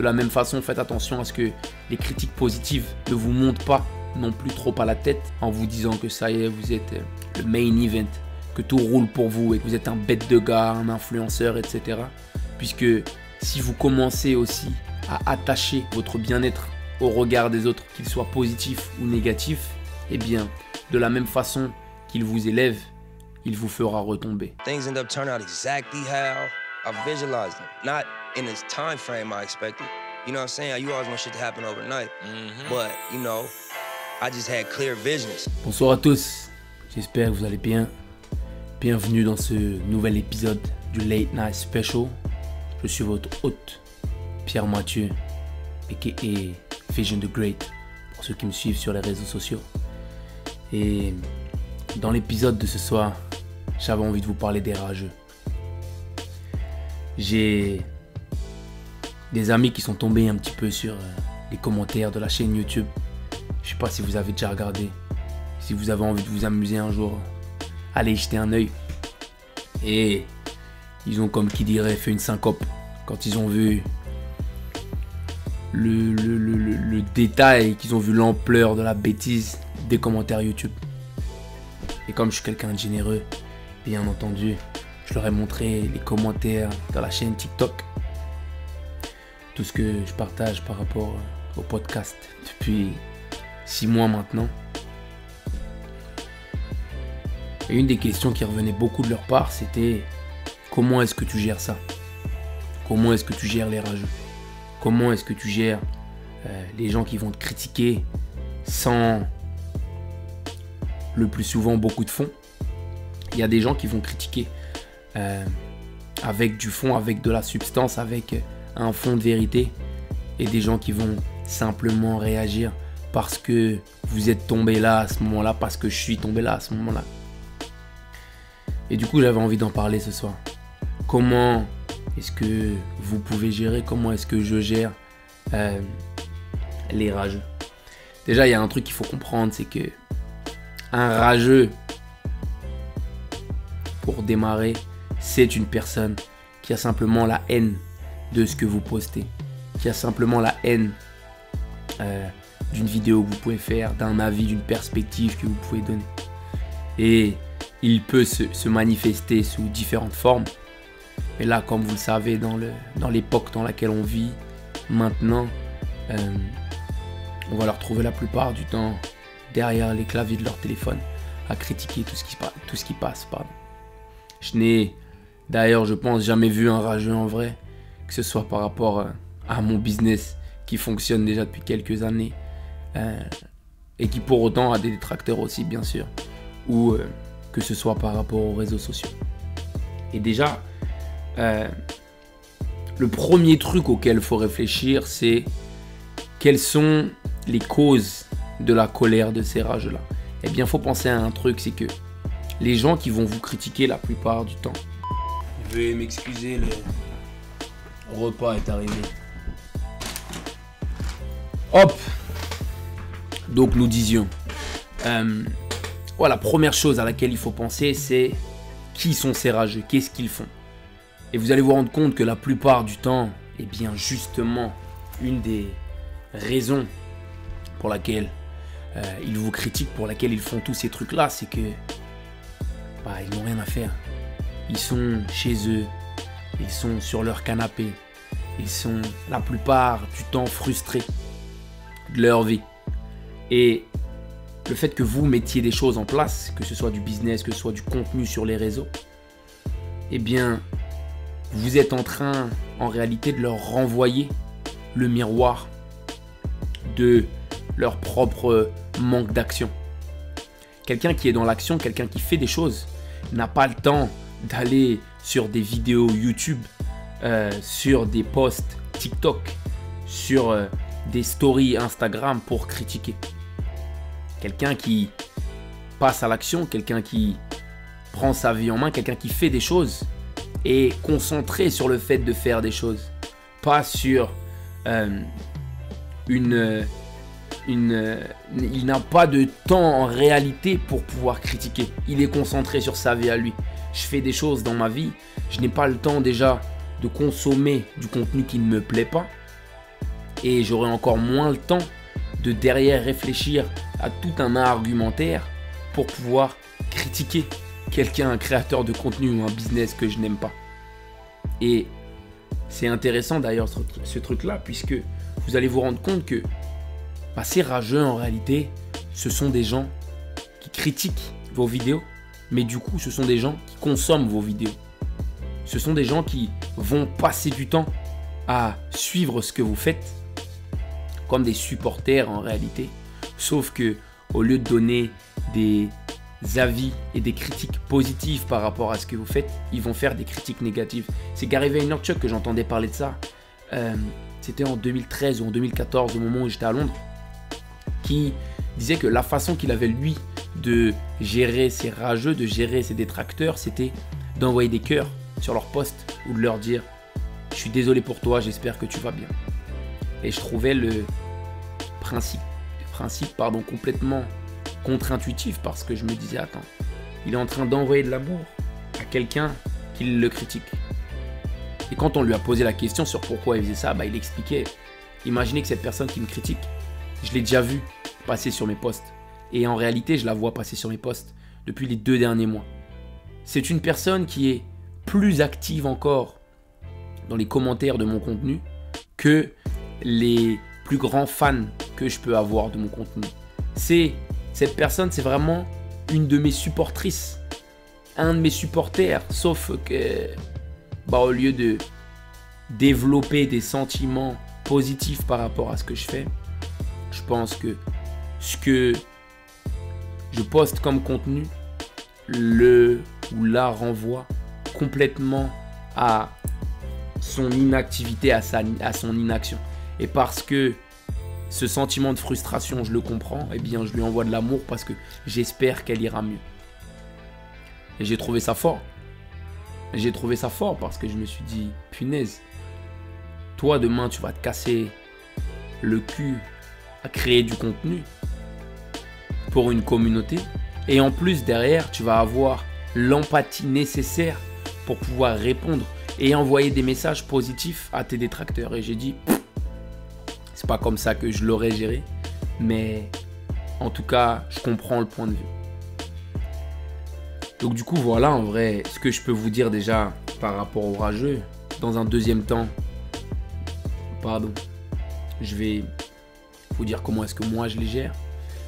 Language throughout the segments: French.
De la même façon, faites attention à ce que les critiques positives ne vous montent pas non plus trop à la tête en vous disant que ça y est, vous êtes euh, le main event, que tout roule pour vous et que vous êtes un bête de gars, un influenceur, etc. Puisque si vous commencez aussi à attacher votre bien-être au regard des autres, qu'il soit positif ou négatif, eh bien, de la même façon qu'il vous élève, il vous fera retomber. I visualized them. Not in this time frame I expected. You know what I'm saying? You always want shit to happen overnight. But, you know, I just had clear visions. Bonsoir à tous, j'espère que vous allez bien. Bienvenue dans ce nouvel épisode du Late Night Special. Je suis votre hôte, Pierre Mathieu, aka Vision the Great, pour ceux qui me suivent sur les réseaux sociaux. Et dans l'épisode de ce soir, j'avais envie de vous parler des rageux. J'ai des amis qui sont tombés un petit peu sur euh, les commentaires de la chaîne YouTube. Je sais pas si vous avez déjà regardé. Si vous avez envie de vous amuser un jour, allez jeter un œil. Et ils ont, comme qui dirait, fait une syncope quand ils ont vu le détail, qu'ils ont vu l'ampleur de la bêtise des commentaires YouTube. Et comme je suis quelqu'un de généreux, bien entendu, je leur ai montré les commentaires dans la chaîne TikTok. Tout ce que je partage par rapport au podcast depuis six mois maintenant. Et une des questions qui revenait beaucoup de leur part, c'était comment est-ce que tu gères ça? Comment est-ce que tu gères les rageux? Comment est-ce que tu gères euh, les gens qui vont te critiquer sans le plus souvent beaucoup de fond Il y a des gens qui vont critiquer euh, avec du fond, avec de la substance, avec euh, un fond de vérité. Et des gens qui vont simplement réagir parce que vous êtes tombé là à ce moment-là, parce que je suis tombé là à ce moment-là. Et du coup, j'avais envie d'en parler ce soir. Comment est-ce que vous pouvez gérer? Comment est-ce que je gère euh, les rageux? Déjà, il y a un truc qu'il faut comprendre, c'est que un rageux, pour démarrer, c'est une personne qui a simplement la haine de ce que vous postez, qui a simplement la haine euh, d'une vidéo que vous pouvez faire, d'un avis, d'une perspective que vous pouvez donner. Et il peut se, manifester sous différentes formes. Mais là, comme vous le savez, dans le- dans l'époque dans, laquelle on vit maintenant, euh, on va leur trouver la plupart du temps derrière les claviers de leur téléphone à critiquer tout ce qui, tout ce qui passe. Pardon. Je n'ai d'ailleurs, je pense, jamais vu un rageux en vrai, que ce soit par rapport euh, à mon business qui fonctionne déjà depuis quelques années euh, et qui pour autant a des détracteurs aussi, bien sûr, ou euh, que ce soit par rapport aux réseaux sociaux. Et déjà, le premier truc auquel il faut réfléchir, c'est quelles sont les causes de la colère de ces rages-là. Eh bien, il faut penser à un truc, c'est que les gens qui vont vous critiquer la plupart du temps. Veuillez m'excuser, le repas est arrivé. Hop Donc nous disions. euh, voilà, première chose à laquelle il faut penser, c'est qui sont ces rageux, qu'est-ce qu'ils font? Et vous allez vous rendre compte que la plupart du temps, eh bien justement, une des raisons pour laquelle euh, ils vous critiquent, pour laquelle ils font tous ces trucs-là, c'est que bah, ils n'ont rien à faire. Ils sont chez eux, ils sont sur leur canapé, ils sont la plupart du temps frustrés de leur vie. Et le fait que vous mettiez des choses en place, que ce soit du business, que ce soit du contenu sur les réseaux, eh bien, vous êtes en train, en réalité, de leur renvoyer le miroir de leur propre manque d'action. Quelqu'un qui est dans l'action, quelqu'un qui fait des choses, n'a pas le temps d'aller sur des vidéos YouTube, euh, sur des posts TikTok, sur euh, des stories Instagram pour critiquer. Quelqu'un qui passe à l'action, quelqu'un qui prend sa vie en main, quelqu'un qui fait des choses est concentré sur le fait de faire des choses, pas sur euh, une, une, il n'a pas de temps en réalité pour pouvoir critiquer. Il est concentré sur sa vie à lui. Je fais des choses dans ma vie, je n'ai pas le temps déjà de consommer du contenu qui ne me plaît pas. Et j'aurai encore moins le temps de derrière réfléchir à tout un argumentaire pour pouvoir critiquer quelqu'un, un créateur de contenu ou un business que je n'aime pas. Et c'est intéressant d'ailleurs ce, truc-là, puisque vous allez vous rendre compte que bah, ces rageux en réalité, ce sont des gens qui critiquent vos vidéos, mais du coup ce sont des gens qui consomment vos vidéos. Ce sont des gens qui vont passer du temps à suivre ce que vous faites, comme des supporters en réalité. Sauf que au lieu de donner des avis et des critiques positives par rapport à ce que vous faites, ils vont faire des critiques négatives. C'est Gary Vaynerchuk que j'entendais parler de ça. Euh, c'était en 2013 ou en 2014, au moment où j'étais à Londres, qui disait que la façon qu'il avait lui de gérer ses rageux, de gérer ses détracteurs, c'était d'envoyer des cœurs sur leur poste ou de leur dire Je suis désolé pour toi, j'espère que tu vas bien. Et je trouvais le principe, principe pardon, complètement contre-intuitif parce que je me disais Attends, il est en train d'envoyer de l'amour à quelqu'un qui le critique. Et quand on lui a posé la question sur pourquoi il faisait ça, bah, il expliquait Imaginez que cette personne qui me critique, je l'ai déjà vu passer sur mes posts. Et en réalité, je la vois passer sur mes posts depuis les deux derniers mois. C'est une personne qui est plus active encore dans les commentaires de mon contenu que les plus grands fans que je peux avoir de mon contenu. C'est cette personne, c'est vraiment une de mes supportrices, un de mes supporters, sauf que bah, au lieu de développer des sentiments positifs par rapport à ce que je fais, je pense que ce que je poste comme contenu le ou la renvoie complètement à son inactivité, à, son inaction. Et parce que ce sentiment de frustration, je le comprends, eh bien je lui envoie de l'amour parce que j'espère qu'elle ira mieux. Et j'ai trouvé ça fort. J'ai trouvé ça fort parce que je me suis dit, punaise, toi demain tu vas te casser le cul à créer du contenu pour une communauté. Et en plus, derrière, tu vas avoir l'empathie nécessaire pour pouvoir répondre et envoyer des messages positifs à tes détracteurs. Et j'ai dit, c'est pas comme ça que je l'aurais géré, mais en tout cas, je comprends le point de vue. Donc du coup, voilà en vrai ce que je peux vous dire déjà par rapport au rageux. Dans un deuxième temps, pardon, je vais vous dire comment est-ce que moi je les gère.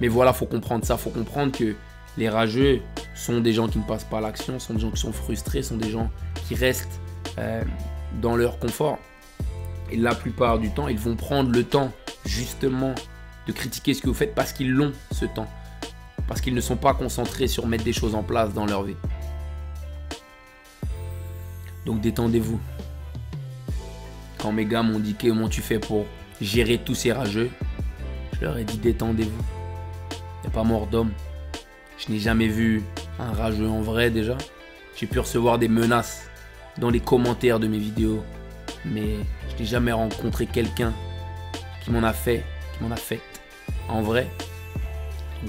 Mais voilà, faut comprendre ça, faut comprendre que les rageux sont des gens qui ne passent pas à l'action, sont des gens qui sont frustrés, sont des gens qui restent euh, dans leur confort. Et la plupart du temps, ils vont prendre le temps justement de critiquer ce que vous faites parce qu'ils l'ont ce temps. Parce qu'ils ne sont pas concentrés sur mettre des choses en place dans leur vie. Donc détendez-vous. Quand mes gars m'ont dit comment tu fais pour gérer tous ces rageux, je leur ai dit détendez-vous. Pas mort d'homme. Je n'ai jamais vu un rageux en vrai déjà. J'ai pu recevoir des menaces dans les commentaires de mes vidéos. Mais je n'ai jamais rencontré quelqu'un qui m'en a fait, qui m'en a fait en vrai.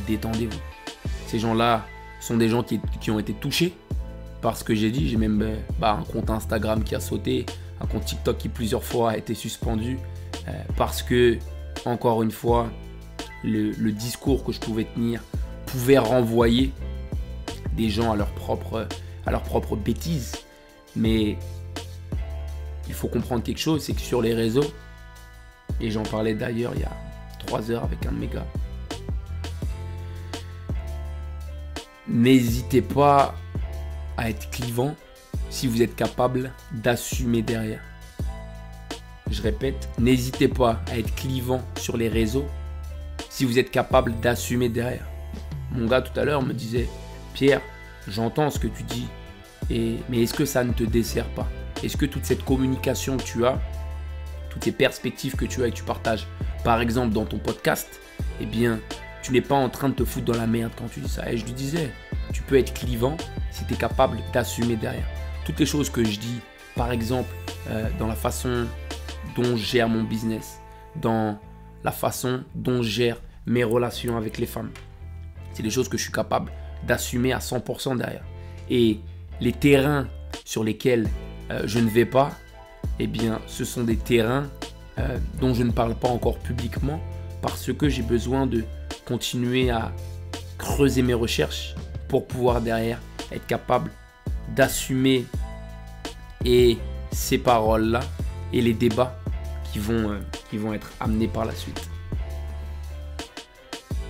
Détendez-vous. Ces gens-là sont des gens qui, ont été touchés par ce que j'ai dit. J'ai même euh, bah, un compte Instagram qui a sauté, un compte TikTok qui plusieurs fois a été suspendu euh, parce que, encore une fois, le, discours que je pouvais tenir pouvait renvoyer des gens à leur propre, à bêtise. Mais il faut comprendre quelque chose, c'est que sur les réseaux, et j'en parlais d'ailleurs il y a trois heures avec un de mes gars, n'hésitez pas à être clivant si vous êtes capable d'assumer derrière. Je répète, n'hésitez pas à être clivant sur les réseaux si vous êtes capable d'assumer derrière. Mon gars tout à l'heure me disait, Pierre, j'entends ce que tu dis, et, mais est-ce que ça ne te dessert pas? Est-ce que toute cette communication que tu as, toutes ces perspectives que tu as et que tu partages, par exemple dans ton podcast, eh bien, tu n'es pas en train de te foutre dans la merde quand tu dis ça. Et je lui disais, tu peux être clivant si tu es capable d'assumer derrière. Toutes les choses que je dis, par exemple, euh, dans la façon dont je gère mon business, dans la façon dont je gère mes relations avec les femmes. C'est des choses que je suis capable d'assumer à 100% derrière. Et les terrains sur lesquels euh, je ne vais pas, eh bien, ce sont des terrains euh, dont je ne parle pas encore publiquement parce que j'ai besoin de continuer à creuser mes recherches pour pouvoir derrière être capable d'assumer et ces paroles-là et les débats qui vont, euh, qui vont être amenés par la suite.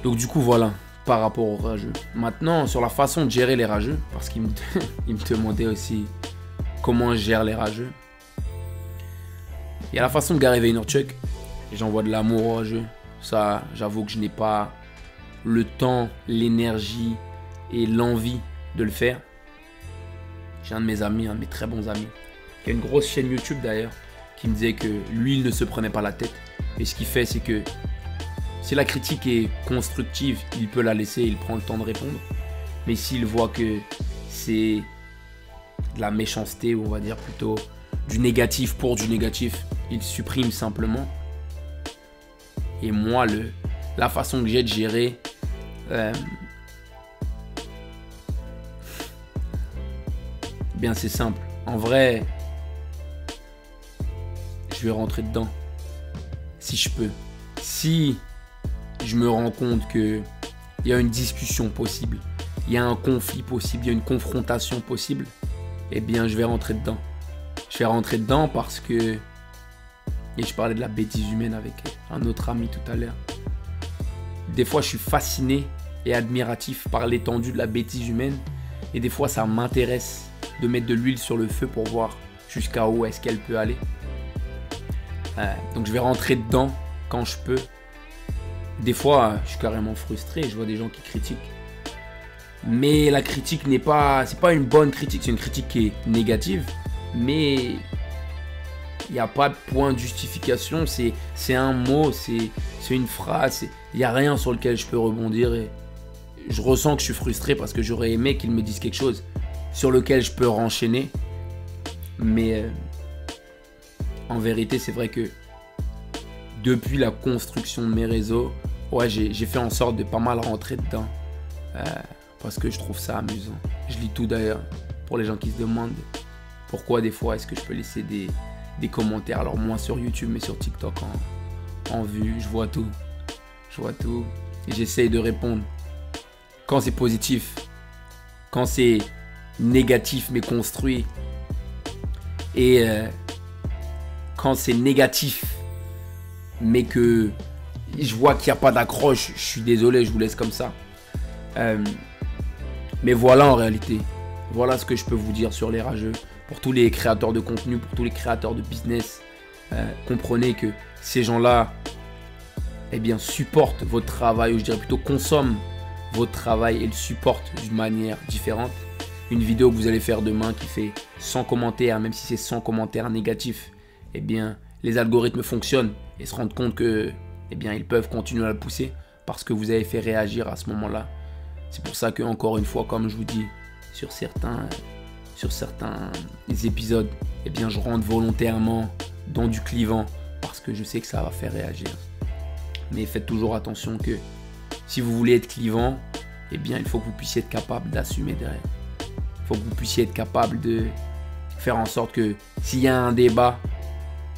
Donc du coup voilà, par rapport aux rageux. Maintenant, sur la façon de gérer les rageux, parce qu'il me, demandait aussi comment je gère les rageux. Il y a la façon de Gary Vaynerchuk, j'envoie de l'amour aux rageux. Ça, j'avoue que je n'ai pas le temps, l'énergie et l'envie de le faire. J'ai un de mes amis, un de mes très bons amis, qui a une grosse chaîne YouTube d'ailleurs, qui me disait que lui, il ne se prenait pas la tête. Et ce qu'il fait, c'est que si la critique est constructive, il peut la laisser, il prend le temps de répondre. Mais s'il voit que c'est de la méchanceté, ou on va dire plutôt du négatif pour du négatif, il supprime simplement. Et moi, le, la façon que j'ai de gérer euh, bien c'est simple. En vrai, je vais rentrer dedans. Si je peux. Si je me rends compte que il y a une discussion possible, il y a un conflit possible, il y a une confrontation possible, eh bien je vais rentrer dedans. Je vais rentrer dedans parce que et je parlais de la bêtise humaine avec un autre ami tout à l'heure. Des fois, je suis fasciné et admiratif par l'étendue de la bêtise humaine. Et des fois, ça m'intéresse de mettre de l'huile sur le feu pour voir jusqu'à où est-ce qu'elle peut aller. Euh, donc, je vais rentrer dedans quand je peux. Des fois, je suis carrément frustré. Je vois des gens qui critiquent. Mais la critique n'est pas, c'est pas une bonne critique. C'est une critique qui est négative. Mais il n'y a pas de point de justification, c'est un mot, c'est une phrase, il n'y a rien sur lequel je peux rebondir je ressens que je suis frustré parce que j'aurais aimé qu'ils me disent quelque chose sur lequel je peux renchaîner. Mais euh, en vérité, c'est vrai que depuis la construction de mes réseaux, ouais, j'ai fait en sorte de pas mal rentrer dedans. Euh, parce que je trouve ça amusant. Je lis tout d'ailleurs, pour les gens qui se demandent pourquoi des fois est-ce que je peux laisser des, des commentaires. Alors moins sur YouTube, mais sur TikTok en, en vue. Je vois tout. Je vois tout. Et j'essaye de répondre. Quand c'est positif, quand c'est négatif mais construit. Et euh, quand c'est négatif mais que je vois qu'il n'y a pas d'accroche, je suis désolé, je vous laisse comme ça. Euh, mais voilà en réalité. Voilà ce que je peux vous dire sur les rageux pour tous les créateurs de contenu, pour tous les créateurs de business. Euh, comprenez que ces gens-là eh bien, supportent votre travail, ou je dirais plutôt consomment votre travail et le supportent d'une manière différente. Une vidéo que vous allez faire demain qui fait 100 commentaires, même si c'est 100 commentaires négatifs, eh bien, les algorithmes fonctionnent et se rendent compte que, eh bien, ils peuvent continuer à le pousser parce que vous avez fait réagir à ce moment-là. C'est pour ça que, encore une fois, comme je vous dis, sur certains sur certains épisodes, eh bien, je rentre volontairement dans du clivant parce que je sais que ça va faire réagir. Mais faites toujours attention que si vous voulez être clivant, eh bien, il faut que vous puissiez être capable d'assumer derrière. Il faut que vous puissiez être capable de faire en sorte que s'il y a un débat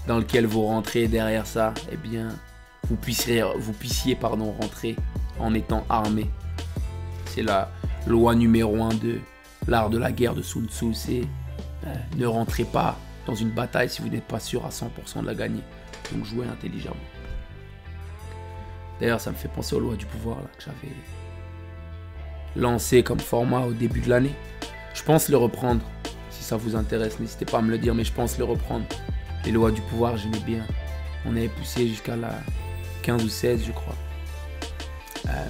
dans lequel vous rentrez derrière ça, eh bien, vous puissiez, vous puissiez pardon, rentrer en étant armé. C'est la loi numéro 1 de L'art de la guerre de Sun Tzu, c'est euh, ne rentrez pas dans une bataille si vous n'êtes pas sûr à 100% de la gagner. Donc jouez intelligemment. D'ailleurs, ça me fait penser aux lois du pouvoir que j'avais lancé comme format au début de l'année. Je pense le reprendre. Si ça vous intéresse, n'hésitez pas à me le dire, mais je pense le reprendre. Les lois du pouvoir, j'aimais bien. On avait poussé jusqu'à la 15 ou 16, je crois. Euh,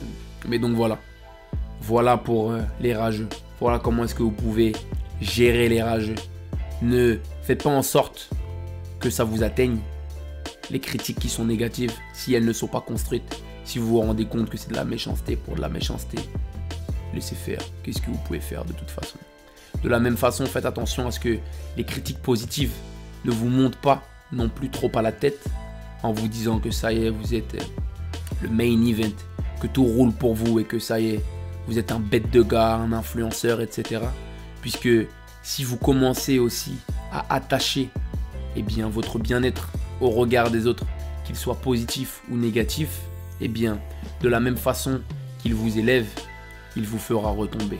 mais donc voilà. Voilà pour euh, les rageux. Voilà comment est-ce que vous pouvez gérer les rageux. Ne faites pas en sorte que ça vous atteigne. Les critiques qui sont négatives, si elles ne sont pas construites, si vous vous rendez compte que c'est de la méchanceté pour de la méchanceté, laissez faire. Qu'est-ce que vous pouvez faire de toute façon? De la même façon, faites attention à ce que les critiques positives ne vous montent pas non plus trop à la tête en vous disant que ça y est, vous êtes le main event, que tout roule pour vous et que ça y est, vous êtes un bête de gars, un influenceur, etc. Puisque si vous commencez aussi à attacher eh bien, votre bien-être au regard des autres, qu'il soit positif ou négatif, eh bien, de la même façon qu'il vous élève, il vous fera retomber.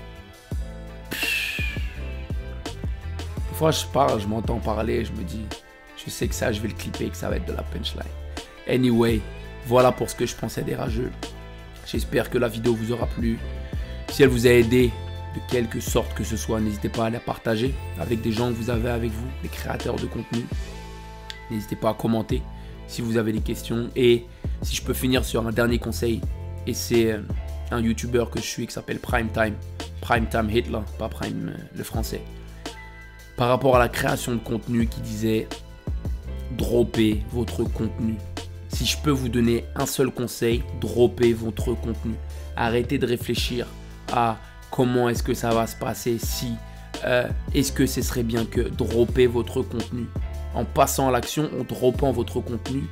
Des fois, je parle, je m'entends parler, je me dis, je sais que ça, je vais le clipper, que ça va être de la punchline. Anyway, voilà pour ce que je pensais des rageux. J'espère que la vidéo vous aura plu. Si elle vous a aidé de quelque sorte que ce soit, n'hésitez pas à la partager avec des gens que vous avez avec vous, des créateurs de contenu. N'hésitez pas à commenter si vous avez des questions. Et si je peux finir sur un dernier conseil, et c'est euh, un YouTuber que je suis qui s'appelle Primetime. Primetime Hitler, pas Prime euh, le français. Par rapport à la création de contenu qui disait dropper votre contenu. Si je peux vous donner un seul conseil, dropper votre contenu. Arrêtez de réfléchir à comment est-ce que ça va se passer si euh, est-ce que ce serait bien que dropper votre contenu. En passant à l'action, en droppant votre contenu,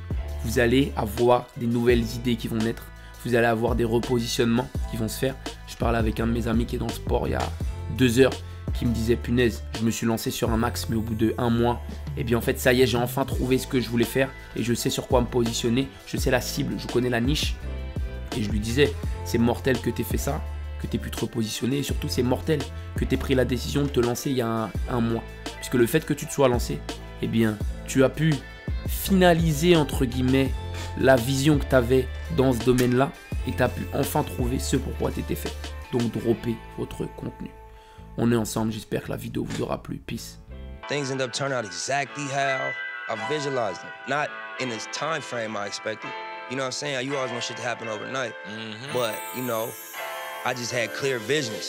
vous allez avoir des nouvelles idées qui vont naître. Vous allez avoir des repositionnements qui vont se faire. Je parlais avec un de mes amis qui est dans le sport il y a deux heures qui me disait punaise, je me suis lancé sur un max, mais au bout de un mois, et eh bien en fait ça y est, j'ai enfin trouvé ce que je voulais faire et je sais sur quoi me positionner, je sais la cible, je connais la niche. Et je lui disais, c'est mortel que tu aies fait ça, que tu aies pu te repositionner et surtout c'est mortel que tu aies pris la décision de te lancer il y a un, mois. Puisque le fait que tu te sois lancé, eh bien tu as pu finaliser entre guillemets la vision que tu avais dans ce domaine-là et tu as pu enfin trouver ce pourquoi tu étais fait. Donc dropper votre contenu. On est ensemble, j'espère que la vidéo vous aura plu. Peace. Things end up turning out exactly how I visualized them. Not in this time frame I expected. You know what I'm saying? You always want shit to happen overnight. Mm -hmm. But, you know, I just had clear visions.